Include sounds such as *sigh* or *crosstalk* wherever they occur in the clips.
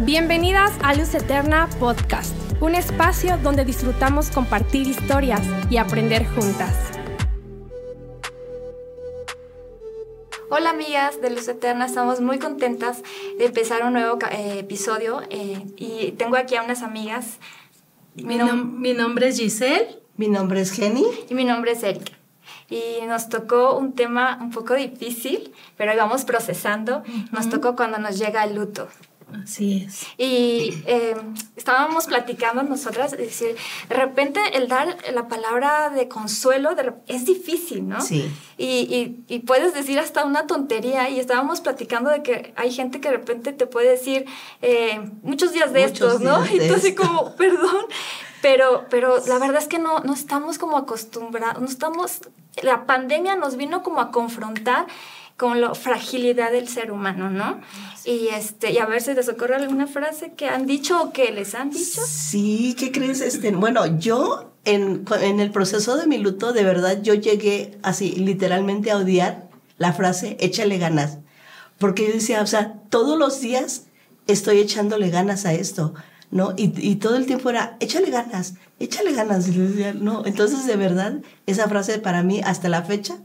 Bienvenidas a Luz Eterna Podcast, un espacio donde disfrutamos compartir historias y aprender juntas. Hola amigas de Luz Eterna, estamos muy contentas de empezar un nuevo eh, episodio eh, y tengo aquí a unas amigas. Mi, nombre es Giselle. Mi nombre es Jenny. Y mi nombre es Erika. Y nos tocó un tema un poco difícil, pero íbamos procesando. Nos tocó cuando nos llega el luto. Así es. Y em, estábamos platicando nosotras, es decir, de repente el dar la palabra de consuelo es difícil, ¿no? Sí. Y, y, puedes decir hasta una tontería y estábamos platicando de que hay gente que de repente te puede decir eh, muchos días de estos, ¿no? *laughs* y tú así como, perdón, pero, pero la verdad es que no, no estamos como acostumbrados, no estamos, la pandemia nos vino como a confrontar con la fragilidad del ser humano, ¿no? Y, este, y a ver si les ocurre alguna frase que han dicho o que les han dicho. Sí, ¿qué crees? Este, bueno, yo en, en el proceso de mi luto, de verdad, yo llegué así, literalmente a odiar la frase, échale ganas. Porque yo decía, o sea, todos los días estoy echándole ganas a esto, ¿no? Y, y todo el tiempo era, échale ganas, échale ganas. No, entonces de verdad, esa frase para mí, hasta la fecha,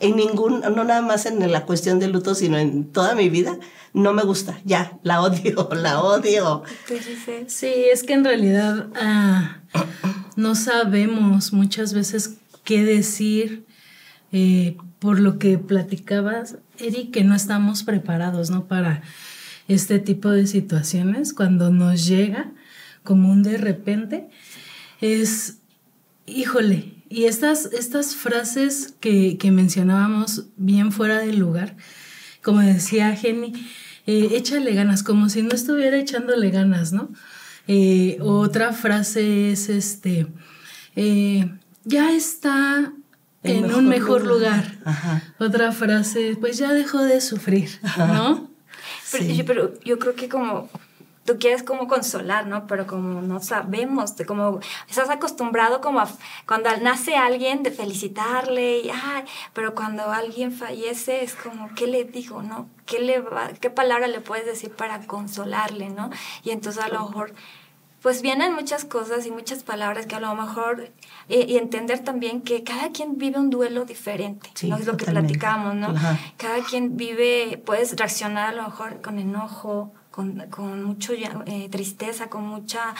en ningún, no nada más en la cuestión del luto, sino en toda mi vida, no me gusta. Ya, la odio, *laughs* la odio. Sí, es que en realidad ah, no sabemos muchas veces qué decir. Eh, por lo que platicabas, Eric, que no estamos preparados, ¿no? Para este tipo de situaciones, cuando nos llega como un de repente, es, híjole, y estas, estas frases que, mencionábamos bien fuera del lugar, como decía Jenny, eh, échale ganas, como si no estuviera echándole ganas, ¿no? Eh, otra frase es este, eh, ya está en un mejor lugar. Otra frase, pues ya dejó de sufrir, ¿no? pero, yo creo que como tú quieres como consolar, ¿no? Pero como no sabemos, como estás acostumbrado como a cuando nace alguien de felicitarle y ay, pero cuando alguien fallece es como qué le digo, ¿no? ¿Qué le qué palabra le puedes decir para consolarle, ¿no? Y entonces a lo mejor pues vienen muchas cosas y muchas palabras que a lo mejor y entender también que cada quien vive un duelo diferente, ¿no? Es lo que platicamos, ¿no? Cada quien vive, puedes reaccionar a lo mejor con enojo, con, con mucha eh, tristeza, con muchas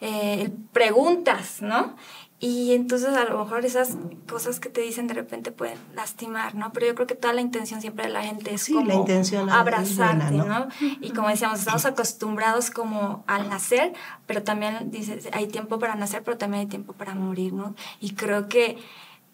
eh, preguntas, ¿no? Y entonces a lo mejor esas cosas que te dicen de repente pueden lastimar, ¿no? Pero yo creo que toda la intención siempre de la gente es como abrazarte, ¿no? Y como decíamos, estamos acostumbrados como al nacer, pero también dices, hay tiempo para nacer, pero también hay tiempo para morir, ¿no? Y creo que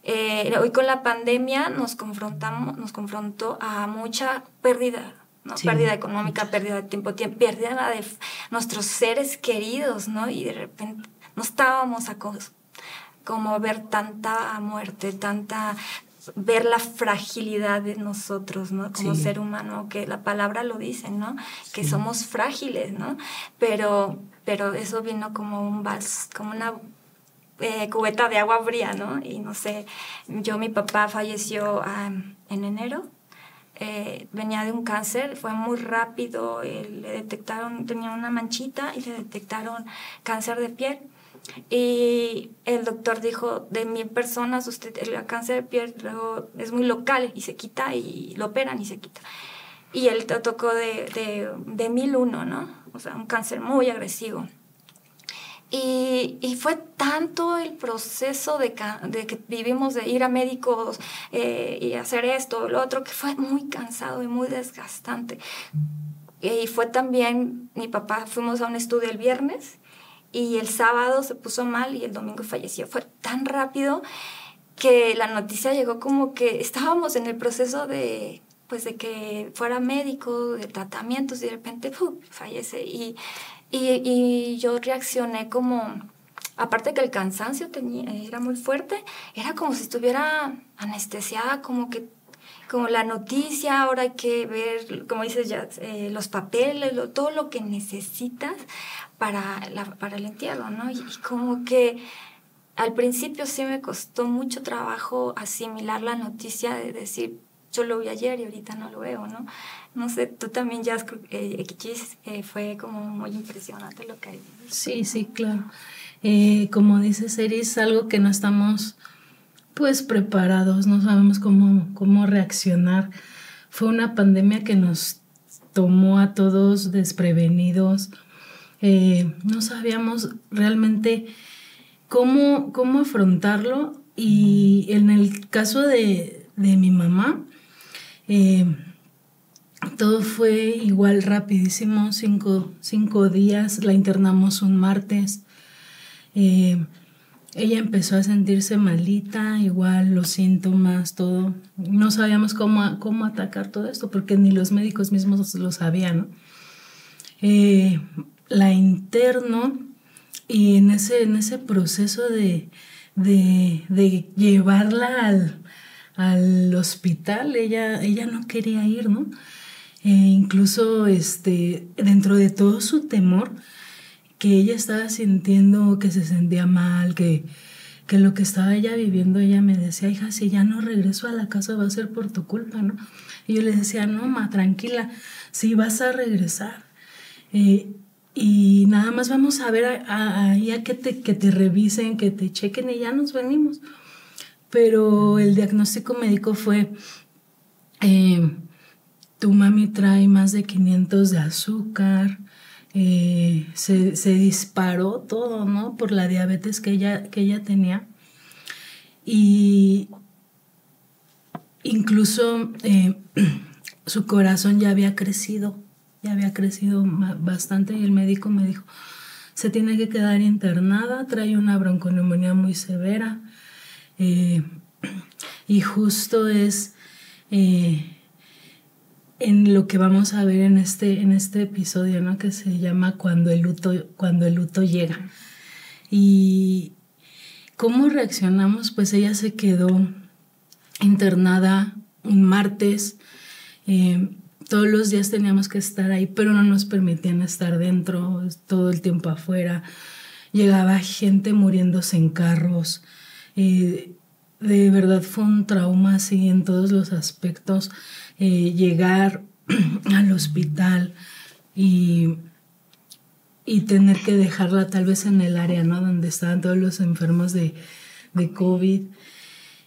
eh, hoy con la pandemia nos confrontamos, nos confrontó a mucha pérdida ¿no? Pérdida económica, pérdida de tiempo, tiempo, pérdida de nuestros seres queridos, ¿no? Y de repente no estábamos a como ver tanta muerte, tanta ver la fragilidad de nosotros, ¿no? Como ser humano, que la palabra lo dice, ¿no? Que somos frágiles, ¿no? Pero, pero eso vino como un vas, como una eh, cubeta de agua fría, ¿no? Y no sé, yo, mi papá falleció en enero eh, venía de un cáncer, fue muy rápido, eh, le detectaron, tenía una manchita y le detectaron cáncer de piel. Y el doctor dijo, de mil personas, usted, el cáncer de piel es muy local y se quita y lo operan y se quita. Y él tocó de, de, de mil uno, ¿no? O sea, un cáncer muy agresivo. Y, y, fue tanto el proceso de, que vivimos de ir a médicos eh, y hacer esto, lo otro, que fue muy cansado y muy desgastante. Y fue también, mi papá, fuimos a un estudio el viernes y el sábado se puso mal y el domingo falleció. Fue tan rápido que la noticia llegó como que estábamos en el proceso de pues de que fuera médico, de tratamientos y de repente fallece. Y y, yo reaccioné como, aparte que el cansancio tenía, era muy fuerte, era como si estuviera anestesiada, como que como la noticia, ahora hay que ver, como dices ya, eh, los papeles, todo lo que necesitas para, para el entierro, ¿no? Y, como que al principio sí me costó mucho trabajo asimilar la noticia de decir, yo lo vi ayer y ahorita no lo veo, ¿no? No sé, tú también ya, eh, eh, fue como muy impresionante lo que hay. Sí, sí, claro. Eh, como dice Eris, algo que no estamos pues preparados, no sabemos cómo, cómo reaccionar. Fue una pandemia que nos tomó a todos desprevenidos. Eh, no sabíamos realmente cómo, cómo afrontarlo y en el caso de, mi mamá, eh, todo fue igual rapidísimo, cinco, cinco, días, la internamos un martes. Eh, ella empezó a sentirse malita, igual los síntomas, todo. No sabíamos cómo, cómo atacar todo esto porque ni los médicos mismos lo sabían. Eh, la interno y en ese, en ese proceso de, llevarla al, hospital, ella, ella no quería ir, ¿no? Eh, incluso este, dentro de todo su temor, que ella estaba sintiendo que se sentía mal, que, que lo que estaba ella viviendo, ella me decía, hija, si ya no regreso a la casa va a ser por tu culpa, ¿no? Y yo le decía, no, ma, tranquila, sí vas a regresar. Eh, y nada más vamos a ver ahí a, que, te, que te revisen, que te chequen y ya nos venimos. Pero el diagnóstico médico fue, eh, tu mami trae más de 500 de azúcar, eh, se, disparó todo, ¿no? Por la diabetes que ella, que ella tenía. Y incluso eh, *clears throat* su corazón ya había crecido, ya había crecido bastante y el médico me dijo, se tiene que quedar internada, trae una bronconeumonía muy severa. Eh, *clears throat* y justo es en lo que vamos a ver en este, en este episodio, ¿no? Que se llama Cuando el luto, cuando el luto llega. Y cómo reaccionamos, pues ella se quedó internada un martes. Eh, todos los días teníamos que estar ahí, pero no nos permitían estar dentro, todo el tiempo afuera. Llegaba gente muriéndose en carros. De verdad fue un trauma así en todos los aspectos. Eh, llegar *clears throat* al hospital y, y tener que dejarla tal vez en el área, ¿no? Donde estaban todos los enfermos de, de COVID.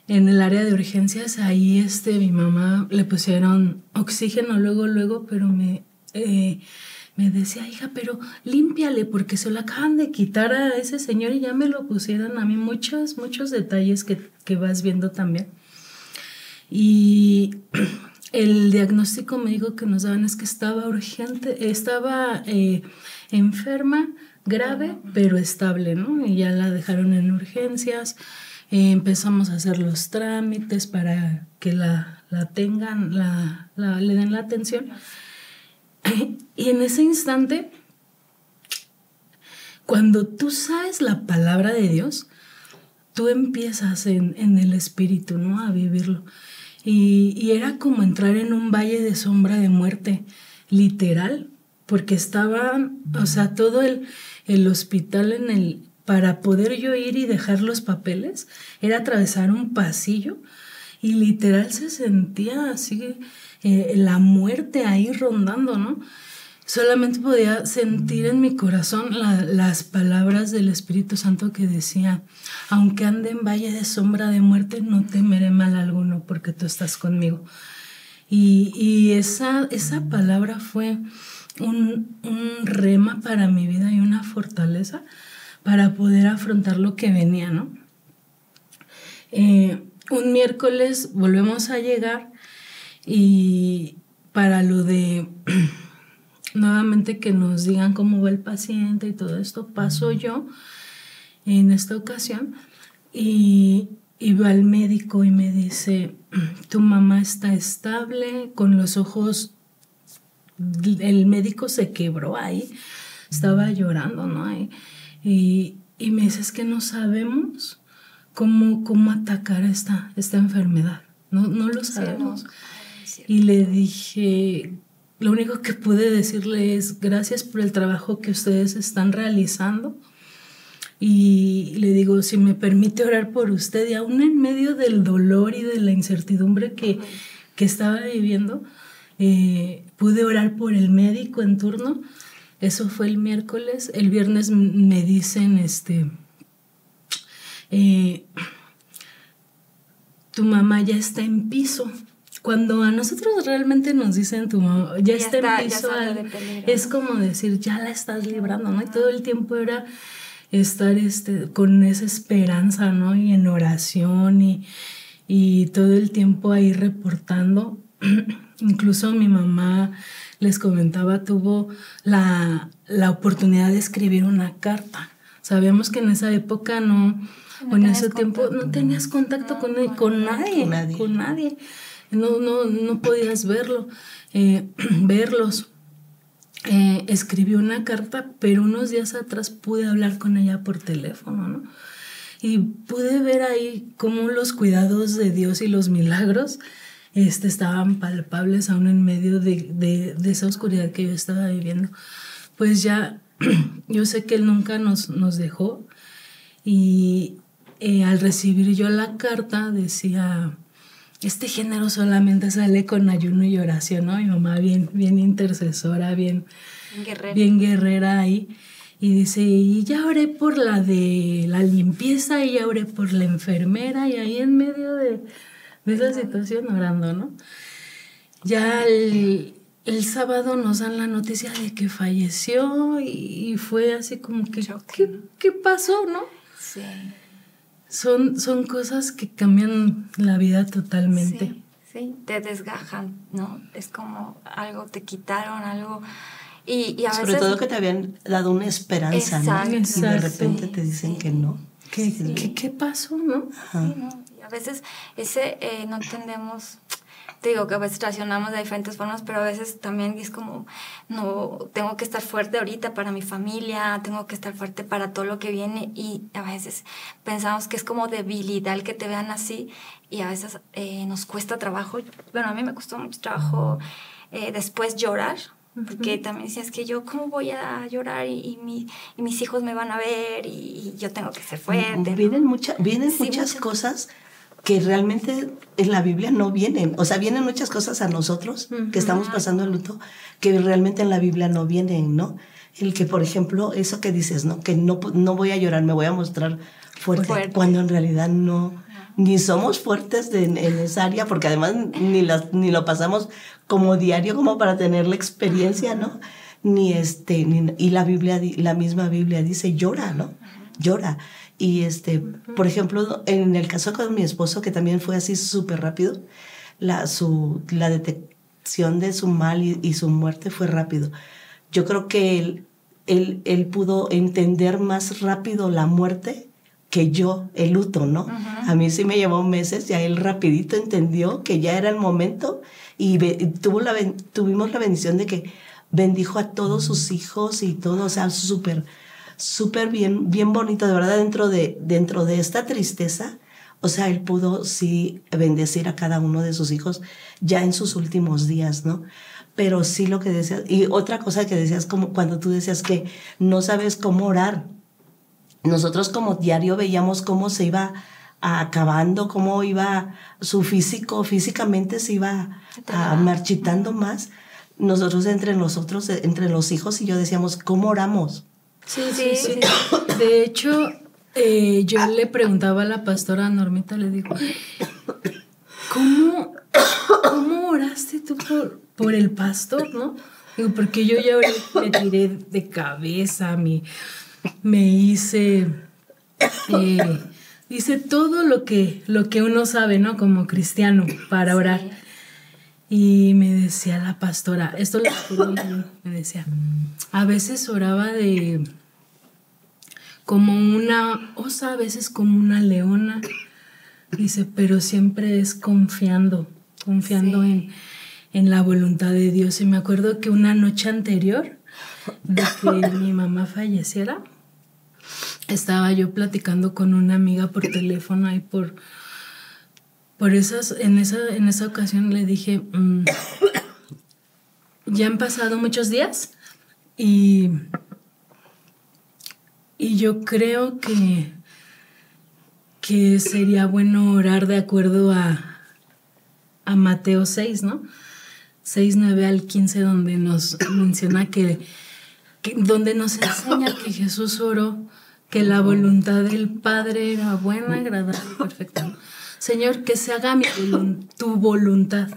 En el área de urgencias, ahí este, mi mamá le pusieron oxígeno luego, luego, pero me, eh, me decía, hija, pero límpiale porque se lo acaban de quitar a ese señor y ya me lo pusieron a mí. Muchos, muchos detalles que, que vas viendo también. Y *clears throat* el diagnóstico médico que nos daban es que estaba urgente, estaba eh, enferma, grave, pero estable, ¿no? Y ya la dejaron en urgencias. Eh, empezamos a hacer los trámites para que la, tengan, la, le den la atención. *laughs* Y en ese instante, cuando tú sabes la palabra de Dios, tú empiezas en, en el espíritu, ¿no? A vivirlo. Y, era como entrar en un valle de sombra de muerte, literal, porque estaba, o sea, todo el, el hospital en el, para poder yo ir y dejar los papeles, era atravesar un pasillo y literal se sentía así eh, la muerte ahí rondando, ¿no? Solamente podía sentir en mi corazón las palabras del Espíritu Santo que decía, aunque ande en valle de sombra de muerte, no temeré mal alguno porque tú estás conmigo. Y, esa, esa palabra fue un, rema para mi vida y una fortaleza para poder afrontar lo que venía, ¿no? Eh, un miércoles volvemos a llegar y para lo de *clears throat* nuevamente que nos digan cómo va el paciente y todo esto. Paso yo en esta ocasión y, va al médico y me dice, *clears throat* tu mamá está estable, con los ojos, el médico se quebró ahí, estaba llorando, ¿no? Y, me dice, es que no sabemos cómo, cómo atacar esta, esta enfermedad, no, no lo sabemos. Y le dije, lo único que pude decirle es gracias por el trabajo que ustedes están realizando. Y le digo, si me permite orar por usted, y aún en medio del dolor y de la incertidumbre que, que estaba viviendo. Eh, pude orar por el médico en turno. Eso fue el miércoles. El viernes me dicen, este, eh, tu mamá ya está en piso. Cuando a nosotros realmente nos dicen tu mamá ya, está, en piso, es como decir, ya la estás librando, ¿no? Y todo el tiempo era estar este, con esa esperanza, ¿no? Y en oración y, y todo el tiempo ahí reportando. *clears throat* Incluso mi mamá, les comentaba, tuvo la, la, oportunidad de escribir una carta. Sabíamos que en esa época no, o en ese tiempo no tenías contacto con, con, nadie, con nadie, No, no, no podías verlo, eh, *clears throat* verlos. Eh, escribió una carta, pero unos días atrás pude hablar con ella por teléfono, ¿no? Y pude ver ahí cómo los cuidados de Dios y los milagros este, estaban palpables aún en medio de, de, esa oscuridad que yo estaba viviendo. Pues ya, *clears throat* yo sé que Él nunca nos, nos dejó y eh, al recibir yo la carta decía, este género solamente sale con ayuno y oración, ¿no? Mi mamá bien, bien intercesora, bien guerrera, bien guerrera ahí. Y dice, y ya oré por la de la limpieza y ya oré por la enfermera y ahí en medio de, de esa situación orando, ¿no? Ya el, sábado nos dan la noticia de que falleció y, fue así como que, ¿qué, ¿qué, pasó, no? Sí son, son cosas que cambian la vida totalmente. Sí, sí, te desgajan, ¿no? Es como algo, te quitaron algo. Y, y a Sobre todo que te habían dado una esperanza, ¿no? Y de repente te dicen que no. ¿Qué, ¿qué, ¿Qué, pasó, no? Sí, ¿no? Y a veces ese eh, no entendemos digo que a veces reaccionamos de diferentes formas, pero a veces también es como, no, tengo que estar fuerte ahorita para mi familia, tengo que estar fuerte para todo lo que viene y a veces pensamos que es como debilidad el que te vean así y a veces eh, nos cuesta trabajo, bueno, a mí me costó mucho trabajo eh, después llorar, porque también decías que yo, ¿cómo voy a llorar? Y, mi, y, mis hijos me van a ver y, yo tengo que ser fuerte. Vienen, mucha, vienen muchas, cosas que realmente en la Biblia no vienen. O sea, vienen muchas cosas a nosotros que estamos pasando el luto que realmente en la Biblia no vienen, ¿no? El que, por ejemplo, eso que dices, ¿no? Que no, no voy a llorar, me voy a mostrar fuerte, cuando en realidad no, ni somos fuertes en esa área, porque además ni, las, ni lo pasamos como diario como para tener la experiencia, ¿no? Ni este, y la Biblia, la misma Biblia dice, llora, ¿no? Llora. Y este, por ejemplo, en el caso con mi esposo, que también fue así súper rápido, la, su, la detección de su mal y, su muerte fue rápido. Yo creo que él, él, él, pudo entender más rápido la muerte que yo, el luto, ¿no? A mí sí me llevó meses, ya él rapidito entendió que ya era el momento y tuvo la, tuvimos la bendición de que bendijo a todos sus hijos y todo, o sea, súper súper bien, bien bonito, de verdad, dentro de, dentro de esta tristeza. O sea, él pudo sí bendecir a cada uno de sus hijos ya en sus últimos días, ¿no? Pero sí lo que decías, y otra cosa que decías, como cuando tú decías que no sabes cómo orar. Nosotros como diario veíamos cómo se iba acabando, cómo iba su físico, físicamente se iba marchitando más. Nosotros entre nosotros, entre los hijos y yo decíamos, ¿cómo oramos? Sí, sí, sí. *coughs* De hecho, eh, yo le preguntaba a la pastora Normita, le digo, ¿cómo, cómo oraste tú por, por el pastor, no? Digo, porque yo ya me tiré de cabeza, me, me hice, eh, hice todo lo que, lo que uno sabe, ¿no? Como cristiano, para orar. Y me decía la pastora, esto lo me decía, a veces oraba de como una osa, a veces como una leona. Dice, pero siempre es confiando, confiando en, en la voluntad de Dios. Y me acuerdo que una noche anterior de que *laughs* mi mamá falleciera, estaba yo platicando con una amiga por teléfono y por por esas, en esa, en esa ocasión le dije, mm, ya han pasado muchos días y, y yo creo que, que sería bueno orar de acuerdo a, a Mateo 6, ¿no? 6, 9 al 15, donde nos menciona que, donde nos enseña que Jesús oró, que la voluntad del Padre era buena, agradable perfecta. Señor, que se haga mi volun- tu voluntad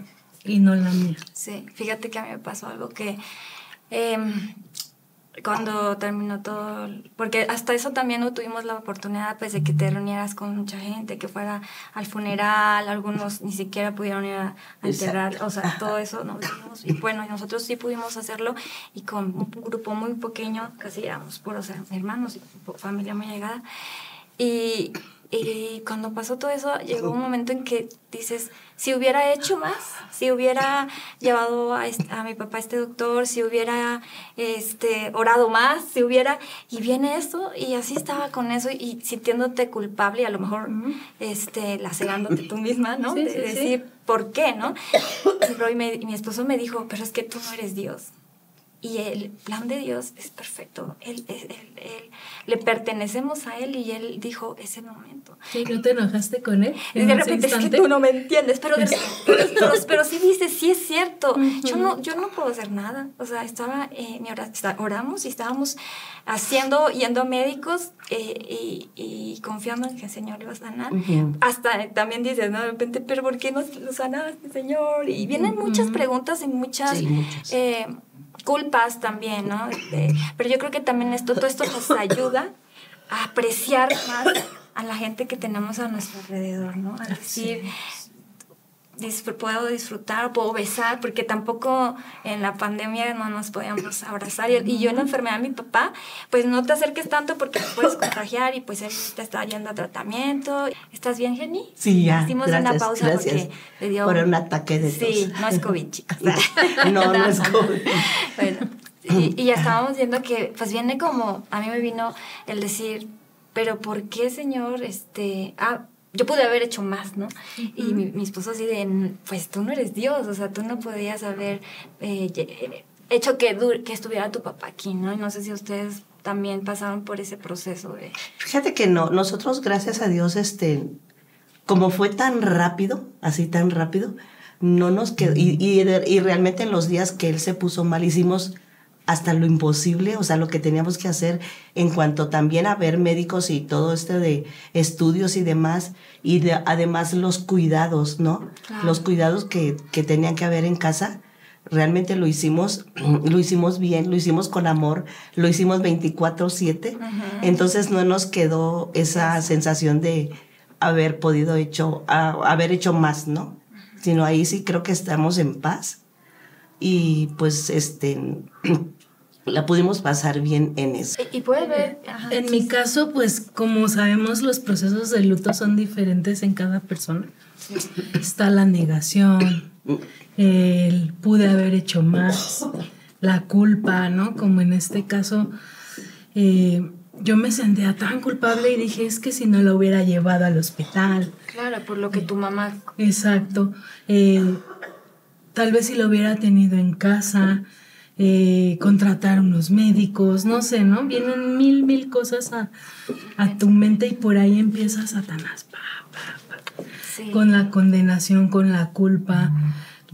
y no la mía. Sí, fíjate que a mí me pasó algo que em, cuando terminó todo, porque hasta eso también no tuvimos la oportunidad pues de que te reunieras con mucha gente, que fuera al funeral, algunos ni siquiera pudieron ir a, a enterrar, o sea, todo eso no vimos. Y bueno, nosotros sí pudimos hacerlo y con un grupo muy pequeño, casi éramos puros hermanos y familia muy llegada. Y, y cuando pasó todo eso, llegó un momento en que dices, si hubiera hecho más, si hubiera llevado a, este- a mi papá a este doctor, si hubiera este, orado más, si hubiera... Y viene eso, y así estaba con eso, y sintiéndote culpable, y a lo mejor este, lacerándote tú misma, ¿no? Sí, de sí, sí. decir, ¿por qué, no? *coughs* Pero y me- y mi esposo me dijo, pero es que tú no eres Dios. Y el plan de Dios es perfecto. Él, él- él- él- le pertenecemos a Él y Él dijo, es el momento. Sí, ¿No te enojaste con él? Y de repente es que instante? tú no me entiendes, pero, *laughs* pero, pero, pero sí dices, sí es cierto. Yo no, yo no puedo hacer nada. O sea, estaba, eh, oramos y estábamos haciendo, yendo a médicos eh, y, y confiando en que el Señor iba a sanar. Ujú. Hasta eh, también dices, ¿no? De repente, pero ¿por qué no lo sanaste, Señor? Y vienen muchas preguntas y muchas, Sí, muchas. eh, culpas también, ¿no? De- pero yo creo que también esto, todo esto nos ayuda a apreciar más a la gente que tenemos a nuestro alrededor, ¿no? A decir, puedo disfrutar, puedo besar, porque tampoco en la pandemia no nos podíamos abrazar. Y, yo en la enfermedad de mi papá, pues no te acerques tanto porque te puedes contagiar y pues él te está yendo a tratamiento. ¿Estás bien, Jenny? Sí, ya. Hicimos gracias, una pausa porque le dio... Por un ataque de tos. Sí, no es COVID, chicas. *laughs* No, no es COVID. Bueno, y, y ya estábamos viendo que pues viene como, a mí me vino el decir, pero ¿por qué, Señor? Este, ah, yo pude haber hecho más, ¿no? Y mi, mi esposo así de, pues tú no eres Dios, o sea, tú no podías haber eh, ye- hecho que, que estuviera tu papá aquí, ¿no? Y no sé si ustedes también pasaron por ese proceso de... Fíjate que no, nosotros gracias a Dios, este, como fue tan rápido, así tan rápido, no nos quedó, y, y realmente en los días que él se puso mal hicimos hasta lo imposible, o sea, lo que teníamos que hacer en cuanto también a ver médicos y todo este de estudios y demás, y de- además los cuidados, ¿no? Claro. Los cuidados que, que tenían que haber en casa, realmente lo hicimos, *clears throat* lo hicimos bien, lo hicimos con amor, lo hicimos 24/7, entonces no nos quedó esa sensación de haber podido hecho, a- haber hecho más, ¿no? Sino ahí sí creo que estamos en paz y pues este *clears throat* la pudimos pasar bien en eso. Y, y puede ver... ajá, En mi caso, pues como sabemos, los procesos de luto son diferentes en cada persona. Está la negación, el pude haber hecho más, la culpa, ¿no? Como en este caso, eh, yo me sentía tan culpable y dije, es que si no lo hubiera llevado al hospital, Claro, por lo que tu mamá... Exacto. Eh, tal vez si lo hubiera tenido en casa, eh, contratar unos médicos, no sé, ¿no? Vienen mil, mil cosas a, a tu mente y por ahí empieza Satanás. pa, pa, pa, Sí. Con la condenación, con la culpa,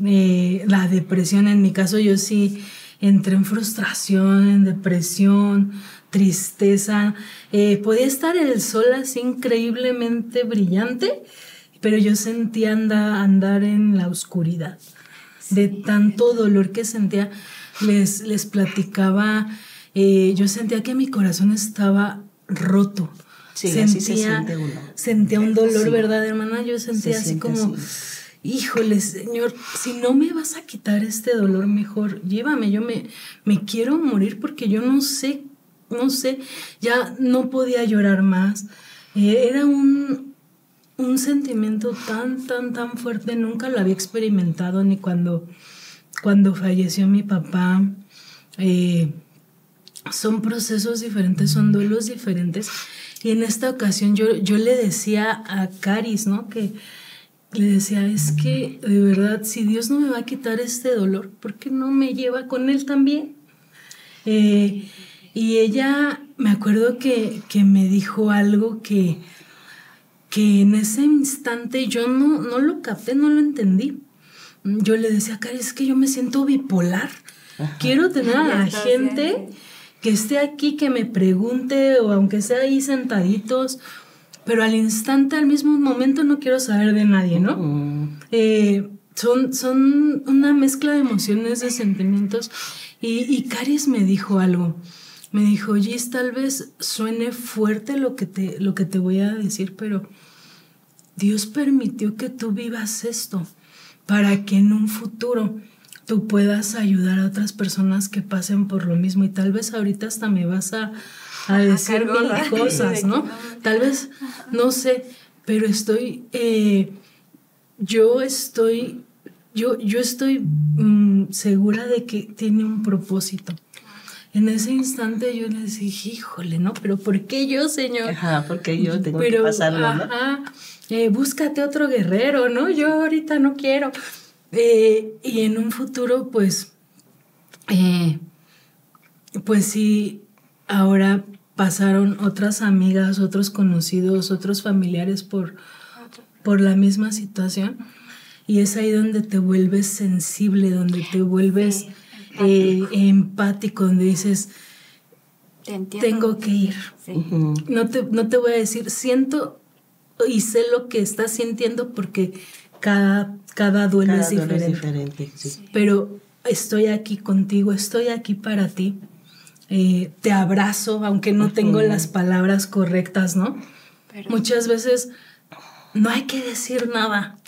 eh, la depresión. En mi caso yo sí entré en frustración, en depresión, tristeza. Eh, podía estar el sol así increíblemente brillante, pero yo sentía anda- andar en la oscuridad. De tanto dolor que sentía, les, les platicaba, eh, yo sentía que mi corazón estaba roto. Sí, así se siente uno. Sentía un dolor, Sí. ¿verdad, hermana? Yo sentía Se así como, así. híjole, Señor, si no me vas a quitar este dolor, mejor llévame, yo me, me quiero morir porque yo no sé, no sé, ya no podía llorar más. Eh, era un, un sentimiento tan, tan, tan fuerte, nunca lo había experimentado ni cuando, cuando falleció mi papá. Eh, son procesos diferentes, son duelos diferentes. Y en esta ocasión yo, yo le decía a Caris, ¿no? Que le decía, es que de verdad, si Dios no me va a quitar este dolor, ¿por qué no me lleva con Él también? Eh, y ella, me acuerdo que, que me dijo algo que, que en ese instante yo no, no lo capté, no lo entendí. yo le decía, Cari, es que yo me siento bipolar. Quiero tener a la gente que esté aquí, que me pregunte, o aunque sea ahí sentaditos, pero al instante, al mismo momento, no quiero saber de nadie, ¿no? Eh, son, son una mezcla de emociones, de sentimientos. Y, y Caris me dijo algo. Me dijo, Gis, tal vez suene fuerte lo que, te, lo que te voy a decir, pero Dios permitió que tú vivas esto para que en un futuro tú puedas ayudar a otras personas que pasen por lo mismo. Y tal vez ahorita hasta me vas a, a decir mil *laughs* cosas, ¿no? Tal vez, no sé, pero estoy, eh, yo estoy, yo, yo estoy mm, segura de que tiene un propósito. En ese instante yo le dije, híjole, ¿no? Pero ¿por qué yo, Señor? Ajá, porque yo tengo que pasarlo, ¿no? Eh, búscate otro guerrero, ¿no? Yo ahorita no quiero. Eh, y en un futuro, pues, eh, pues sí, ahora pasaron otras amigas, otros conocidos, otros familiares por, por la misma situación. Y es ahí donde te vuelves sensible, donde te vuelves empático. donde dices, tengo que ir. No, te, no te voy a decir, siento y sé lo que estás sintiendo porque cada, cada duelo es diferente. Pero estoy aquí contigo, estoy aquí para ti. Eh, te abrazo, aunque no tengo las palabras correctas, ¿no? Muchas veces no hay que decir nada.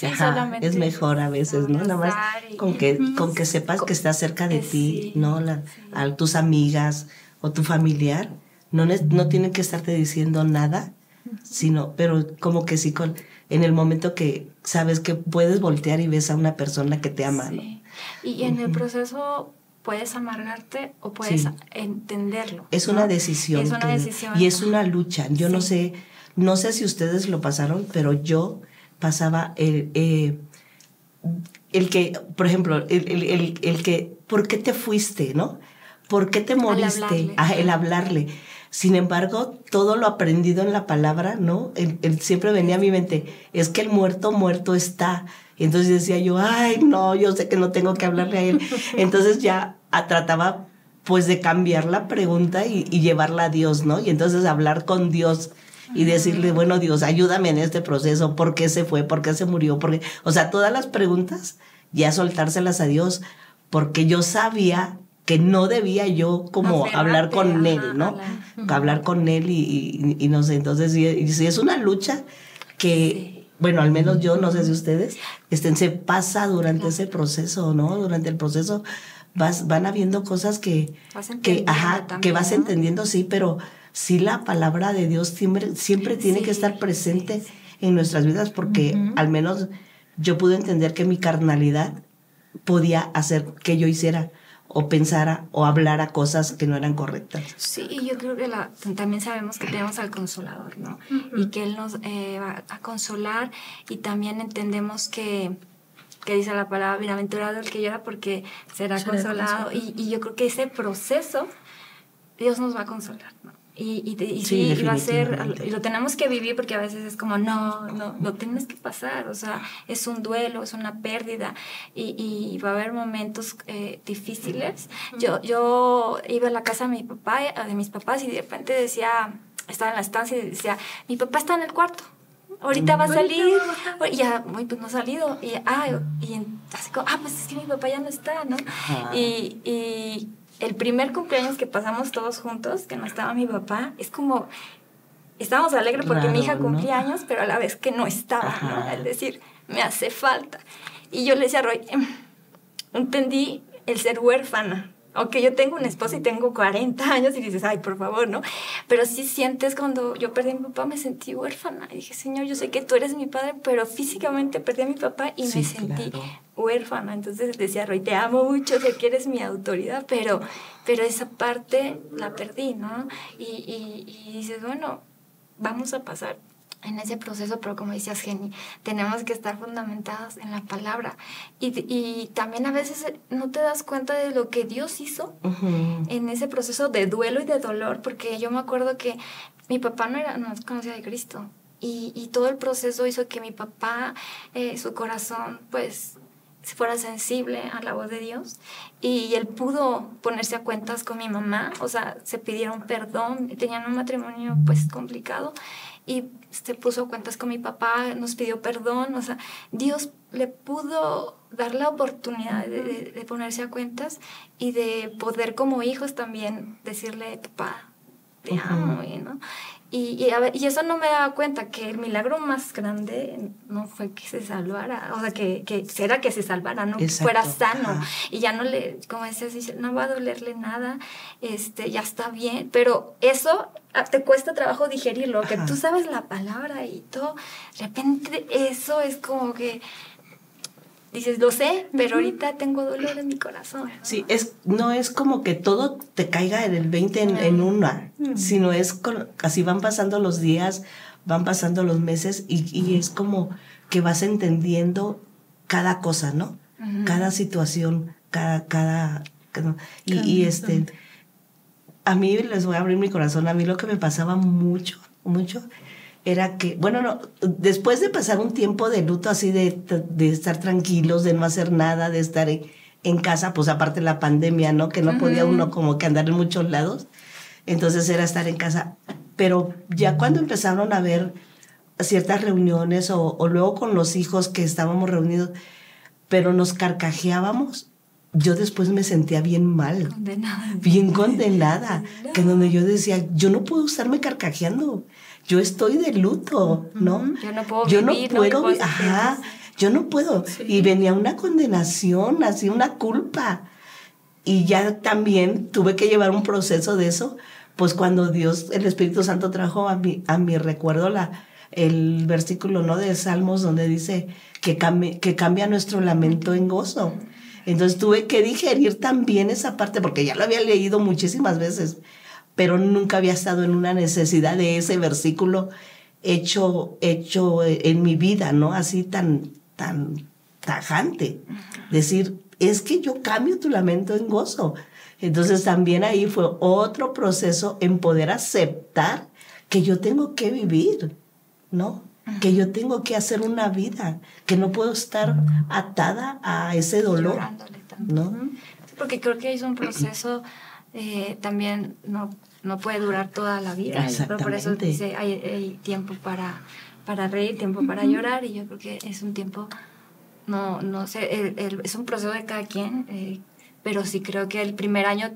es mejor a veces, ¿no? Nada más con que, con que sepas que está cerca de ti, ¿no? A tus amigas o tu familiar, no, no tienen que estarte diciendo nada, sino, pero como que sí, con, en el momento que sabes que puedes voltear y ves a una persona que te ama. Y en el proceso puedes amargarte o puedes entenderlo. Es una decisión. Es una decisión. Y es una lucha. Yo no sé, no sé si ustedes lo pasaron, pero yo pasaba el, eh, el que, por ejemplo, el, el, que, ¿por qué te fuiste, no? ¿Por qué te moriste? Ah, el hablarle. Sin embargo, todo lo aprendido en la palabra, ¿no? siempre venía a mi mente, es que el muerto, muerto está. Y entonces decía yo, ay, no, yo sé que no tengo que hablarle a él. *laughs* Entonces ya trataba pues de cambiar la pregunta y, llevarla a Dios, ¿no? Y entonces hablar con Dios y decirle, bueno, Dios, ayúdame en este proceso, ¿por qué se fue? ¿Por qué se murió? porque O sea, todas las preguntas, ya soltárselas a Dios, porque yo sabía que no debía yo como hablar con él, ¿no? Hablar con él y, y, no sé, entonces si, es una lucha que, bueno, al menos yo, no sé si ustedes, estén, se pasa durante ese proceso, ¿no? Durante el proceso vas, van habiendo cosas que, que, ajá, que vas entendiendo, sí, pero sí la palabra de Dios siempre, siempre tiene que estar presente en nuestras vidas porque al menos yo pude entender que mi carnalidad podía hacer que yo hiciera o pensara o hablara cosas que no eran correctas. Sí, yo creo que la, también sabemos que tenemos al consolador, ¿no? Y que Él nos eh, va a consolar y también entendemos que, que dice la palabra, bienaventurado el que llora porque será, consolado. Y, y, yo creo que ese proceso Dios nos va a consolar, ¿no? Y, y, y sí, va a ser, y lo tenemos que vivir porque a veces es como, no, no, lo tienes que pasar, o sea, es un duelo, es una pérdida y, y va a haber momentos eh, difíciles. Yo, yo iba a la casa de mi papá, de mis papás y de repente decía, estaba en la estancia y decía, mi papá está en el cuarto. Ahorita va a salir, y ya, pues no ha salido, y, ah, y así como, ah, pues es que mi papá ya no está, ¿no? Y el primer cumpleaños que pasamos todos juntos, que no estaba mi papá, es como, estábamos alegres porque mi hija cumplía años, pero a la vez que no estaba, ¿no? Es decir, me hace falta. Y yo le decía a Roy, em, entendí el ser huérfana, aunque yo tengo un esposo y tengo 40 años y dices, ay, por favor, ¿no? Pero sí sientes cuando yo perdí a mi papá, me sentí huérfana. Y dije, Señor, yo sé que tú eres mi padre, pero físicamente perdí a mi papá y me sentí huérfana. Entonces decía, Roy, te amo mucho, sé que eres mi autoridad, pero, pero esa parte la perdí, ¿no? Y, y, y dices, bueno, vamos a pasar en ese proceso, pero como decías, Jenny, tenemos que estar fundamentadas en la palabra. Y, y también a veces no te das cuenta de lo que Dios hizo en ese proceso de duelo y de dolor, porque yo me acuerdo que mi papá no, era, no conocía de Cristo. Y, y todo el proceso hizo que mi papá, eh, su corazón, pues fuera sensible a la voz de Dios y él pudo ponerse a cuentas con mi mamá, o sea, se pidieron perdón, tenían un matrimonio pues complicado y se puso a cuentas con mi papá, nos pidió perdón, o sea, Dios le pudo dar la oportunidad de, ponerse a cuentas y de poder como hijos también decirle, papá, te amo, ¿no? Y, y, eso no me daba cuenta, que el milagro más grande no fue que se salvara, o sea, que, que era que se salvara, no que fuera sano. Y ya no le, como decías, no va a dolerle nada, este, ya está bien. Pero eso ah, te cuesta trabajo digerirlo, que tú sabes la palabra y todo. De repente eso es como que dices, lo sé, pero ahorita tengo dolor en mi corazón. Sí, es, no es como que todo te caiga en el 20 en, una, sino es así van pasando los días, van pasando los meses y, es como que vas entendiendo cada cosa, ¿no? Cada situación, cada, cada, y, y este, a mí les voy a abrir mi corazón, a mí lo que me pasaba mucho, mucho, era que, bueno, no, después de pasar un tiempo de luto así de, de estar tranquilos, de no hacer nada, de estar en, casa, pues aparte la pandemia, ¿no? Que no podía uno como que andar en muchos lados, entonces era estar en casa. Pero ya cuando empezaron a ver ciertas reuniones o, o luego con los hijos que estábamos reunidos, pero nos carcajeábamos, yo después me sentía bien mal. Condenada. Bien condenada. *laughs* Que donde yo decía, yo no puedo estarme carcajeando yo estoy de luto, ¿no? Yo no puedo yo no puedo, ajá, yo no puedo. Y venía una condenación, así una culpa. Y ya también tuve que llevar un proceso de eso, pues cuando Dios, el Espíritu Santo trajo a mi, a mi recuerdo la, el versículo ¿no? de Salmos donde dice que, que cambia nuestro lamento en gozo. Entonces tuve que digerir también esa parte, porque ya lo había leído muchísimas veces, pero nunca había estado en una necesidad de ese versículo hecho, hecho en mi vida, ¿no? Así tan, tan tajante. Decir, es que yo cambio tu lamento en gozo. Entonces también ahí fue otro proceso en poder aceptar que yo tengo que vivir, ¿no? Que yo tengo que hacer una vida, que no puedo estar atada a ese dolor, ¿no? Porque creo que es un proceso eh, también no, no puede durar toda la vida. Por eso dice, hay, tiempo para, para reír, tiempo para llorar, y yo creo que es un tiempo, no, no sé, es un proceso de cada quien, eh, pero sí creo que el primer año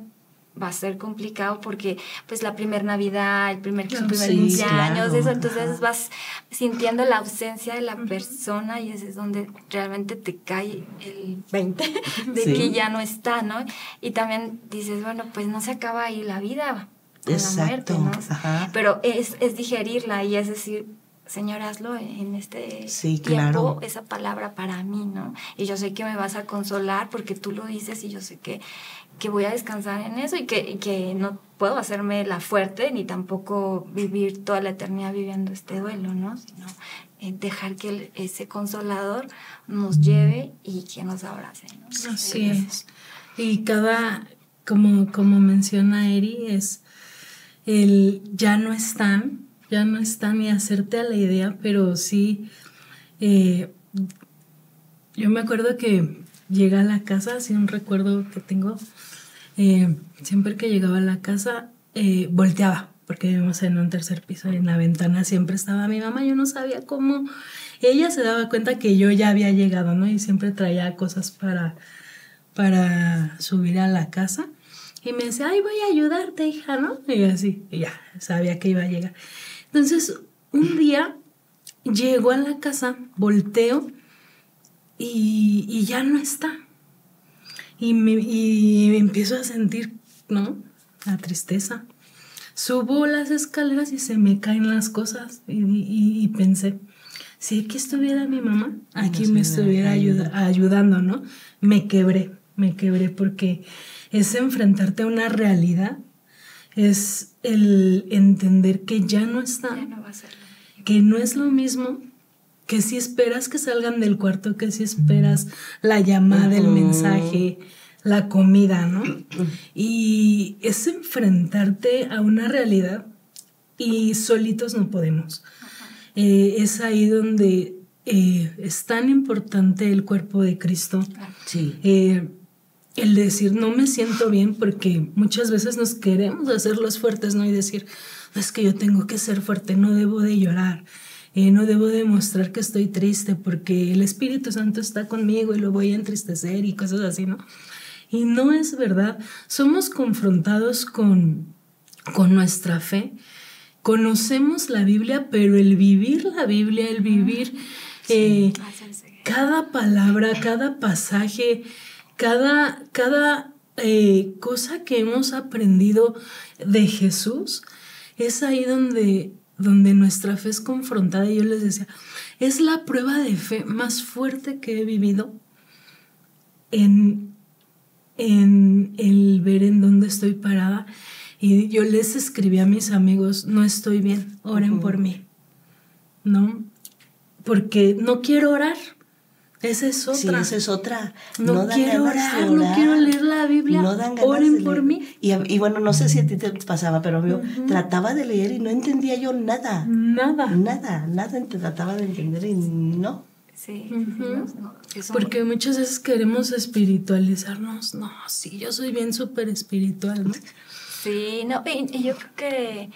va a ser complicado porque pues la primera Navidad, el primer, cumpleaños, eso, entonces vas sintiendo la ausencia de la persona y ese es donde realmente te cae el 20 de que ya no está, ¿no? Y también dices, bueno, pues no se acaba ahí la vida con la muerte, ¿no? Pero es, es digerirla y es decir, Señor, hazlo en este tiempo, esa palabra para mí, ¿no? Y yo sé que me vas a consolar porque tú lo dices y yo sé que, que voy a descansar en eso y que, que no puedo hacerme la fuerte ni tampoco vivir toda la eternidad viviendo este duelo, ¿no? Sino eh, dejar que ese consolador nos lleve y que nos abrace, ¿no? Así es. Y cada, como, como menciona Eri, es el ya no están, ya no están ni hacerte a la idea, pero sí, eh, yo me acuerdo que llega a la casa, así un recuerdo que tengo, eh, siempre que llegaba a la casa, eh, volteaba, porque vivimos en un tercer piso y en la ventana siempre estaba mi mamá, yo no sabía cómo, ella se daba cuenta que yo ya había llegado, ¿no? Y siempre traía cosas para, para subir a la casa. Y me decía, ay, voy a ayudarte, hija, ¿no? Y así, y ya, sabía que iba a llegar. Entonces, un día llego a la casa, volteo y, ya no está. Y me, y empiezo a sentir, ¿no? La tristeza. Subo las escaleras y se me caen las cosas. Y, pensé, si aquí estuviera mi mamá, aquí me estuviera ayudando, ¿no? Me quebré, me quebré porque es enfrentarte a una realidad, es el entender que ya no está, que no es lo mismo, que si esperas que salgan del cuarto, que si esperas la llamada, el mensaje, la comida, ¿no? *clears throat* Y es enfrentarte a una realidad y solitos no podemos. Eh, es ahí donde eh, es tan importante el cuerpo de Cristo. Sí. Eh, el decir, no me siento bien, porque muchas veces nos queremos hacer los fuertes, ¿no? Y decir, es que yo tengo que ser fuerte, no debo de llorar, eh, no debo demostrar que estoy triste porque el Espíritu Santo está conmigo y lo voy a entristecer y cosas así, ¿no? Y no es verdad. Somos confrontados con, con nuestra fe. Conocemos la Biblia, pero el vivir la Biblia, el vivir eh, cada palabra, cada pasaje, cada, cada eh, cosa que hemos aprendido de Jesús, es ahí donde donde nuestra fe es confrontada y yo les decía, es la prueba de fe más fuerte que he vivido en, en el ver en dónde estoy parada. Y yo les escribí a mis amigos, no estoy bien, oren por mí. ¿No? Porque no quiero orar. Esa es otra. Sí, esa es otra. No, quiero orar, no quiero leer la Biblia. No dan ganas Oren por mí. Y, bueno, no sé si a ti te pasaba, pero yo trataba de leer y no entendía yo nada. Nada. Nada, nada trataba de entender y no. Sí, Porque muchas veces queremos espiritualizarnos. No, sí, yo soy bien súper espiritual, ¿no? Sí, no, y, yo creo que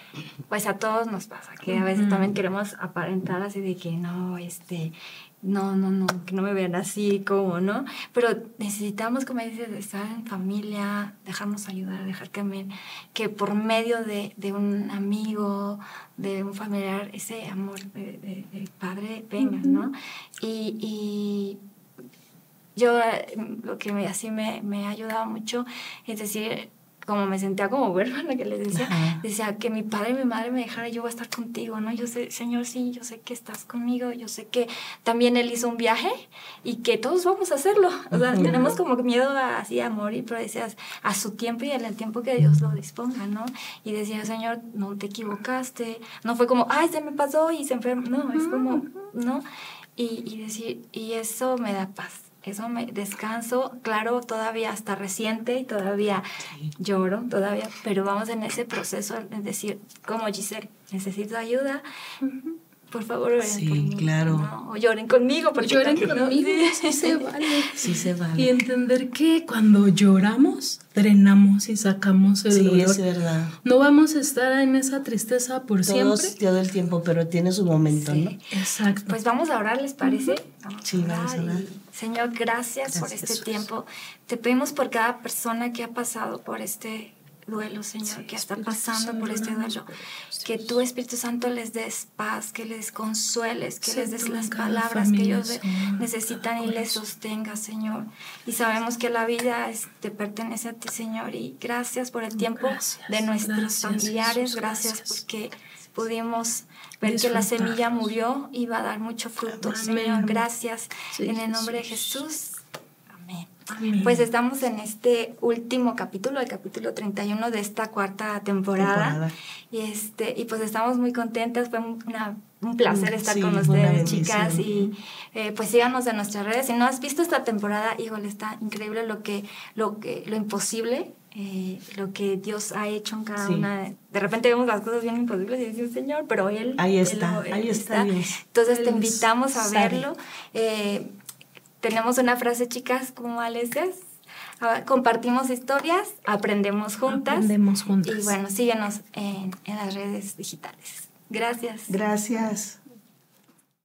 pues a todos nos pasa, que a veces también queremos aparentar así de que no, este, no, no, no, que no me vean así como, ¿no? Pero necesitamos, como dices, estar en familia, dejarnos ayudar, dejar que, me, que por medio de, un amigo, de un familiar, ese amor de, padre venga, ¿no? Y, y yo lo que me, así me, me ha ayudado mucho es decir, como me sentía como huérfana que les decía, decía que mi padre y mi madre me dejara, yo voy a estar contigo, ¿no? Yo sé, Señor, sí, yo sé que estás conmigo, yo sé que también Él hizo un viaje y que todos vamos a hacerlo. O sea, tenemos como miedo a, así a morir, pero decías, a su tiempo y el tiempo que Dios lo disponga, ¿no? Y decía, Señor, no te equivocaste, no fue como, ay, se me pasó y se enfermó, no, es como, ¿no? Y, y decir, y eso me da paz eso me descanso, claro, todavía hasta reciente y todavía lloro, todavía, pero vamos en ese proceso, es decir, como Giselle, necesito ayuda, por favor, oren sí, por mí. claro. O lloren conmigo, porque lloren conmigo, sí se *laughs* vale. Sí se vale. Y entender que cuando lloramos, drenamos y sacamos el sí, dolor. es verdad. No vamos a estar en esa tristeza por Todos, siempre. todo el tiempo, pero tiene su momento, sí, ¿no? Exacto. Pues vamos a orar, ¿les parece? Vamos sí, a vamos a orar. Señor, gracias, por este tiempo. Te pedimos por cada persona que ha pasado por este duelo, Señor, que está pasando por este duelo. Que tu Espíritu Santo les des paz, que les consueles, que les des las palabras que ellos necesitan y les sostenga, Señor. Y sabemos que la vida te pertenece a ti, Señor. Y gracias por el tiempo de nuestros familiares. Gracias, porque pudimos ver que la semilla murió y va a dar mucho fruto, Señor. Gracias. en el nombre de Jesús. Pues estamos en este último capítulo, el capítulo 31 de esta cuarta temporada. Y, este, y pues estamos muy contentas, fue una, un placer mm, estar con ustedes, chicas. Y eh, pues síganos en nuestras redes. Si no has visto esta temporada, híjole, está increíble lo que, lo que, lo imposible. Eh, lo que Dios ha hecho en cada una. De, de repente vemos las cosas bien imposibles y decimos, Señor, pero Él. Ahí está, ahí está. Entonces te invitamos a verlo. Eh, tenemos una frase, chicas, como Aleces. Compartimos historias, aprendemos juntas. Aprendemos juntas. Y bueno, síguenos en, en las redes digitales. Gracias. Gracias.